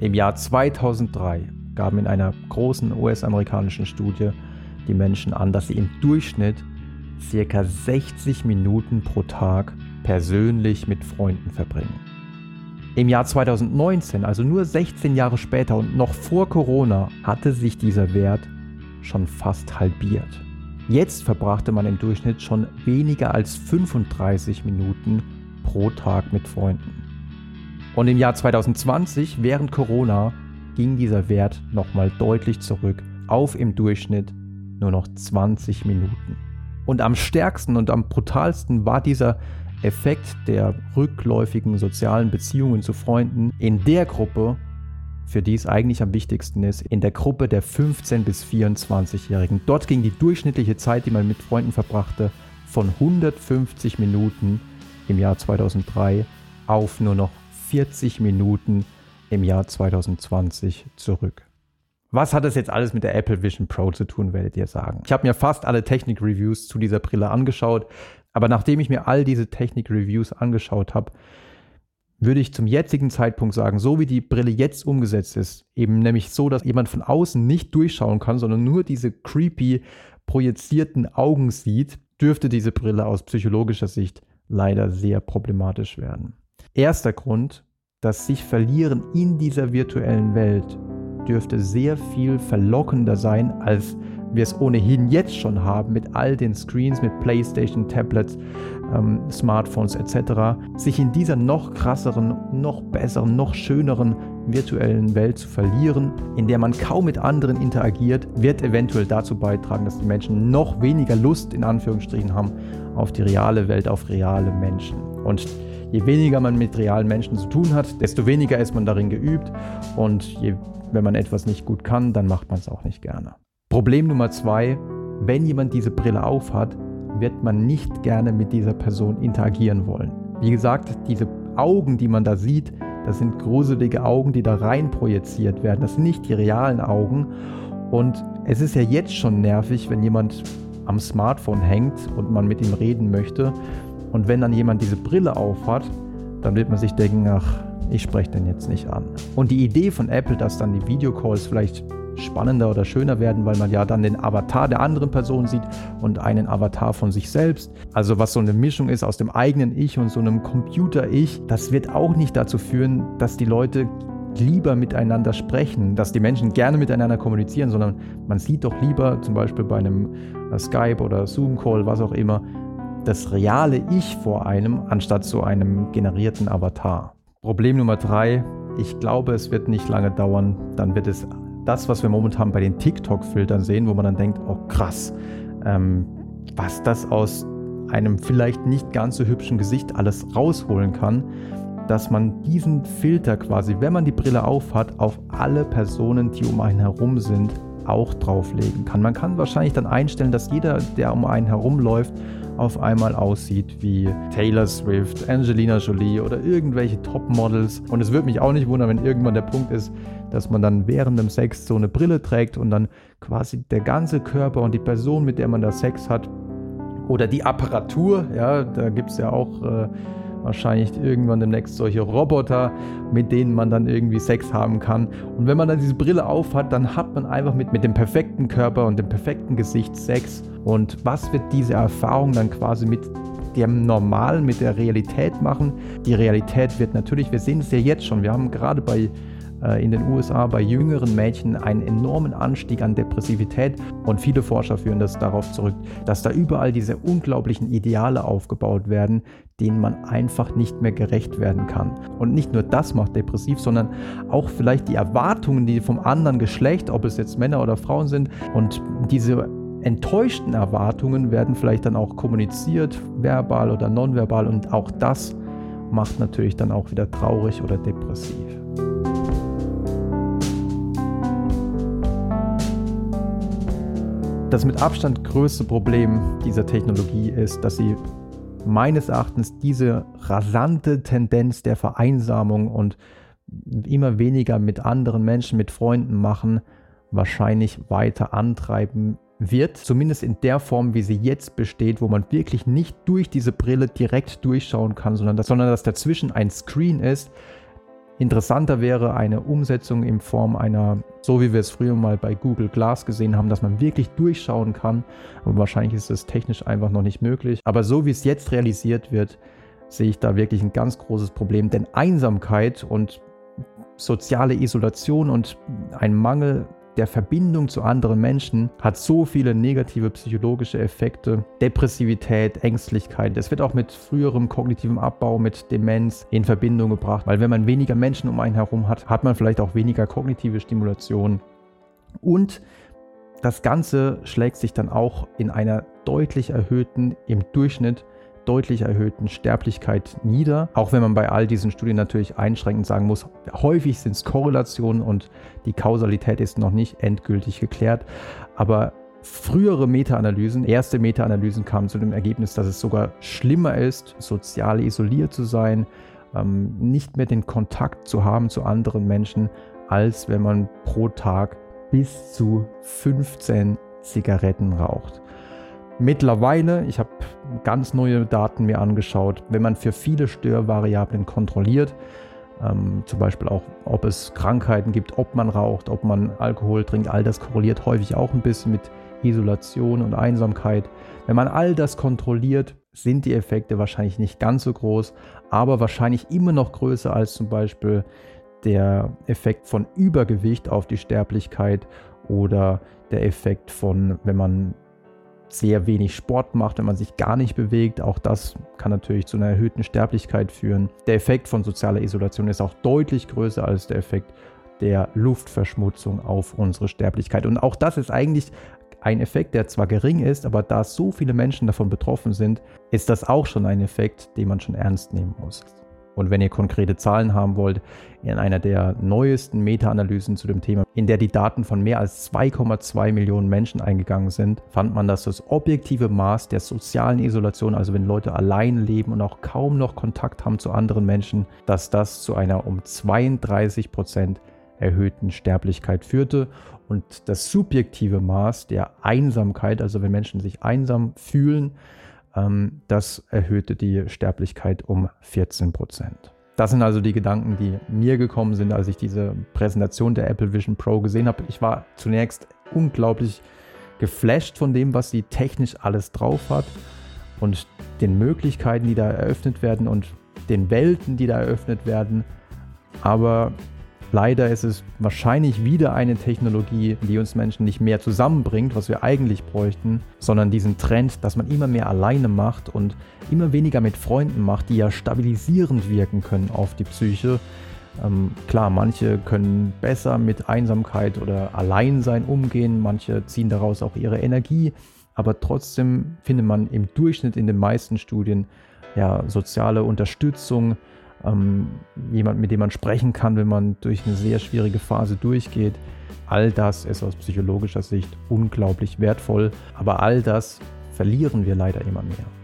Im Jahr 2003 gaben in einer großen US-amerikanischen Studie die Menschen an, dass sie im Durchschnitt circa 60 Minuten pro Tag persönlich mit Freunden verbringen. Im Jahr 2019, also nur 16 Jahre später und noch vor Corona, hatte sich dieser Wert schon fast halbiert. Jetzt verbrachte man im Durchschnitt schon weniger als 35 Minuten pro Tag mit Freunden. Und im Jahr 2020, während Corona, ging dieser Wert nochmal deutlich zurück auf im Durchschnitt nur noch 20 Minuten. Und am stärksten und am brutalsten war dieser Effekt der rückläufigen sozialen Beziehungen zu Freunden in der Gruppe, für die es eigentlich am wichtigsten ist, in der Gruppe der 15- bis 24-Jährigen. Dort ging die durchschnittliche Zeit, die man mit Freunden verbrachte, von 150 Minuten im Jahr 2003 auf nur noch 40 Minuten im Jahr 2020 zurück. Was hat das jetzt alles mit der Apple Vision Pro zu tun, werdet ihr sagen? Ich habe mir fast alle Technik-Reviews zu dieser Brille angeschaut, aber nachdem ich mir all diese Technik-Reviews angeschaut habe, würde ich zum jetzigen Zeitpunkt sagen, so wie die Brille jetzt umgesetzt ist, eben nämlich so, dass jemand von außen nicht durchschauen kann, sondern nur diese creepy projizierten Augen sieht, dürfte diese Brille aus psychologischer Sicht leider sehr problematisch werden. Erster Grund, das sich verlieren in dieser virtuellen Welt dürfte sehr viel verlockender sein, als wir es ohnehin jetzt schon haben mit all den Screens, mit PlayStation, Tablets, ähm, Smartphones etc., sich in dieser noch krasseren, noch besseren, noch schöneren virtuellen Welt zu verlieren, in der man kaum mit anderen interagiert, wird eventuell dazu beitragen, dass die Menschen noch weniger Lust in Anführungsstrichen haben auf die reale Welt, auf reale Menschen. Und je weniger man mit realen Menschen zu tun hat, desto weniger ist man darin geübt und je, wenn man etwas nicht gut kann, dann macht man es auch nicht gerne. Problem Nummer zwei, wenn jemand diese Brille aufhat, wird man nicht gerne mit dieser Person interagieren wollen. Wie gesagt, diese Augen, die man da sieht, das sind gruselige Augen, die da rein projiziert werden. Das sind nicht die realen Augen. Und es ist ja jetzt schon nervig, wenn jemand am Smartphone hängt und man mit ihm reden möchte. Und wenn dann jemand diese Brille aufhat, dann wird man sich denken, ach, ich spreche den jetzt nicht an. Und die Idee von Apple, dass dann die Videocalls vielleicht spannender oder schöner werden, weil man ja dann den Avatar der anderen Person sieht und einen Avatar von sich selbst. Also was so eine Mischung ist aus dem eigenen Ich und so einem Computer-Ich, das wird auch nicht dazu führen, dass die Leute lieber miteinander sprechen, dass die Menschen gerne miteinander kommunizieren, sondern man sieht doch lieber zum Beispiel bei einem äh, Skype oder Zoom-Call, was auch immer, das reale Ich vor einem, anstatt so einem generierten Avatar. Problem Nummer drei, ich glaube, es wird nicht lange dauern, dann wird es das, was wir momentan bei den TikTok-Filtern sehen, wo man dann denkt, oh krass, ähm, was das aus einem vielleicht nicht ganz so hübschen Gesicht alles rausholen kann, dass man diesen Filter quasi, wenn man die Brille aufhat, auf alle Personen, die um einen herum sind, auch drauflegen kann. Man kann wahrscheinlich dann einstellen, dass jeder, der um einen herumläuft, auf einmal aussieht wie Taylor Swift, Angelina Jolie oder irgendwelche Topmodels. Und es würde mich auch nicht wundern, wenn irgendwann der Punkt ist, dass man dann während dem Sex so eine Brille trägt und dann quasi der ganze Körper und die Person, mit der man da Sex hat, oder die Apparatur, ja, da gibt es ja auch äh, wahrscheinlich irgendwann demnächst solche Roboter, mit denen man dann irgendwie Sex haben kann. Und wenn man dann diese Brille aufhat, dann hat man einfach mit, mit dem perfekten Körper und dem perfekten Gesicht Sex. Und was wird diese Erfahrung dann quasi mit dem Normalen, mit der Realität machen? Die Realität wird natürlich, wir sehen es ja jetzt schon, wir haben gerade bei in den USA bei jüngeren Mädchen einen enormen Anstieg an Depressivität und viele Forscher führen das darauf zurück, dass da überall diese unglaublichen Ideale aufgebaut werden, denen man einfach nicht mehr gerecht werden kann. Und nicht nur das macht depressiv, sondern auch vielleicht die Erwartungen, die vom anderen Geschlecht, ob es jetzt Männer oder Frauen sind, und diese enttäuschten Erwartungen werden vielleicht dann auch kommuniziert, verbal oder nonverbal, und auch das macht natürlich dann auch wieder traurig oder depressiv. Das mit Abstand größte Problem dieser Technologie ist, dass sie meines Erachtens diese rasante Tendenz der Vereinsamung und immer weniger mit anderen Menschen, mit Freunden machen, wahrscheinlich weiter antreiben wird. Zumindest in der Form, wie sie jetzt besteht, wo man wirklich nicht durch diese Brille direkt durchschauen kann, sondern dass, sondern dass dazwischen ein Screen ist, Interessanter wäre eine Umsetzung in Form einer, so wie wir es früher mal bei Google Glass gesehen haben, dass man wirklich durchschauen kann. Aber wahrscheinlich ist es technisch einfach noch nicht möglich. Aber so wie es jetzt realisiert wird, sehe ich da wirklich ein ganz großes Problem. Denn Einsamkeit und soziale Isolation und ein Mangel der Verbindung zu anderen Menschen hat so viele negative psychologische Effekte. Depressivität, Ängstlichkeit. Es wird auch mit früherem kognitivem Abbau, mit Demenz in Verbindung gebracht, weil wenn man weniger Menschen um einen herum hat, hat man vielleicht auch weniger kognitive Stimulation. Und das Ganze schlägt sich dann auch in einer deutlich erhöhten, im Durchschnitt deutlich erhöhten Sterblichkeit nieder. Auch wenn man bei all diesen Studien natürlich einschränkend sagen muss, häufig sind es Korrelationen und die Kausalität ist noch nicht endgültig geklärt. Aber frühere Meta-Analysen, erste Meta-Analysen kamen zu dem Ergebnis, dass es sogar schlimmer ist, sozial isoliert zu sein, ähm, nicht mehr den Kontakt zu haben zu anderen Menschen, als wenn man pro Tag bis zu 15 Zigaretten raucht. Mittlerweile, ich habe ganz neue Daten mir angeschaut, wenn man für viele Störvariablen kontrolliert, ähm, zum Beispiel auch, ob es Krankheiten gibt, ob man raucht, ob man Alkohol trinkt, all das korreliert häufig auch ein bisschen mit Isolation und Einsamkeit. Wenn man all das kontrolliert, sind die Effekte wahrscheinlich nicht ganz so groß, aber wahrscheinlich immer noch größer als zum Beispiel der Effekt von Übergewicht auf die Sterblichkeit oder der Effekt von, wenn man sehr wenig Sport macht, wenn man sich gar nicht bewegt. Auch das kann natürlich zu einer erhöhten Sterblichkeit führen. Der Effekt von sozialer Isolation ist auch deutlich größer als der Effekt der Luftverschmutzung auf unsere Sterblichkeit. Und auch das ist eigentlich ein Effekt, der zwar gering ist, aber da so viele Menschen davon betroffen sind, ist das auch schon ein Effekt, den man schon ernst nehmen muss. Und wenn ihr konkrete Zahlen haben wollt, in einer der neuesten Meta-Analysen zu dem Thema, in der die Daten von mehr als 2,2 Millionen Menschen eingegangen sind, fand man, dass das objektive Maß der sozialen Isolation, also wenn Leute allein leben und auch kaum noch Kontakt haben zu anderen Menschen, dass das zu einer um 32 Prozent erhöhten Sterblichkeit führte. Und das subjektive Maß der Einsamkeit, also wenn Menschen sich einsam fühlen, das erhöhte die Sterblichkeit um 14 Prozent. Das sind also die Gedanken, die mir gekommen sind, als ich diese Präsentation der Apple Vision Pro gesehen habe. Ich war zunächst unglaublich geflasht von dem, was sie technisch alles drauf hat und den Möglichkeiten, die da eröffnet werden und den Welten, die da eröffnet werden. Aber Leider ist es wahrscheinlich wieder eine Technologie, die uns Menschen nicht mehr zusammenbringt, was wir eigentlich bräuchten, sondern diesen Trend, dass man immer mehr alleine macht und immer weniger mit Freunden macht, die ja stabilisierend wirken können auf die Psyche. Ähm, klar, manche können besser mit Einsamkeit oder Alleinsein umgehen, manche ziehen daraus auch ihre Energie, aber trotzdem findet man im Durchschnitt in den meisten Studien ja soziale Unterstützung, ähm, jemand, mit dem man sprechen kann, wenn man durch eine sehr schwierige Phase durchgeht. All das ist aus psychologischer Sicht unglaublich wertvoll, aber all das verlieren wir leider immer mehr.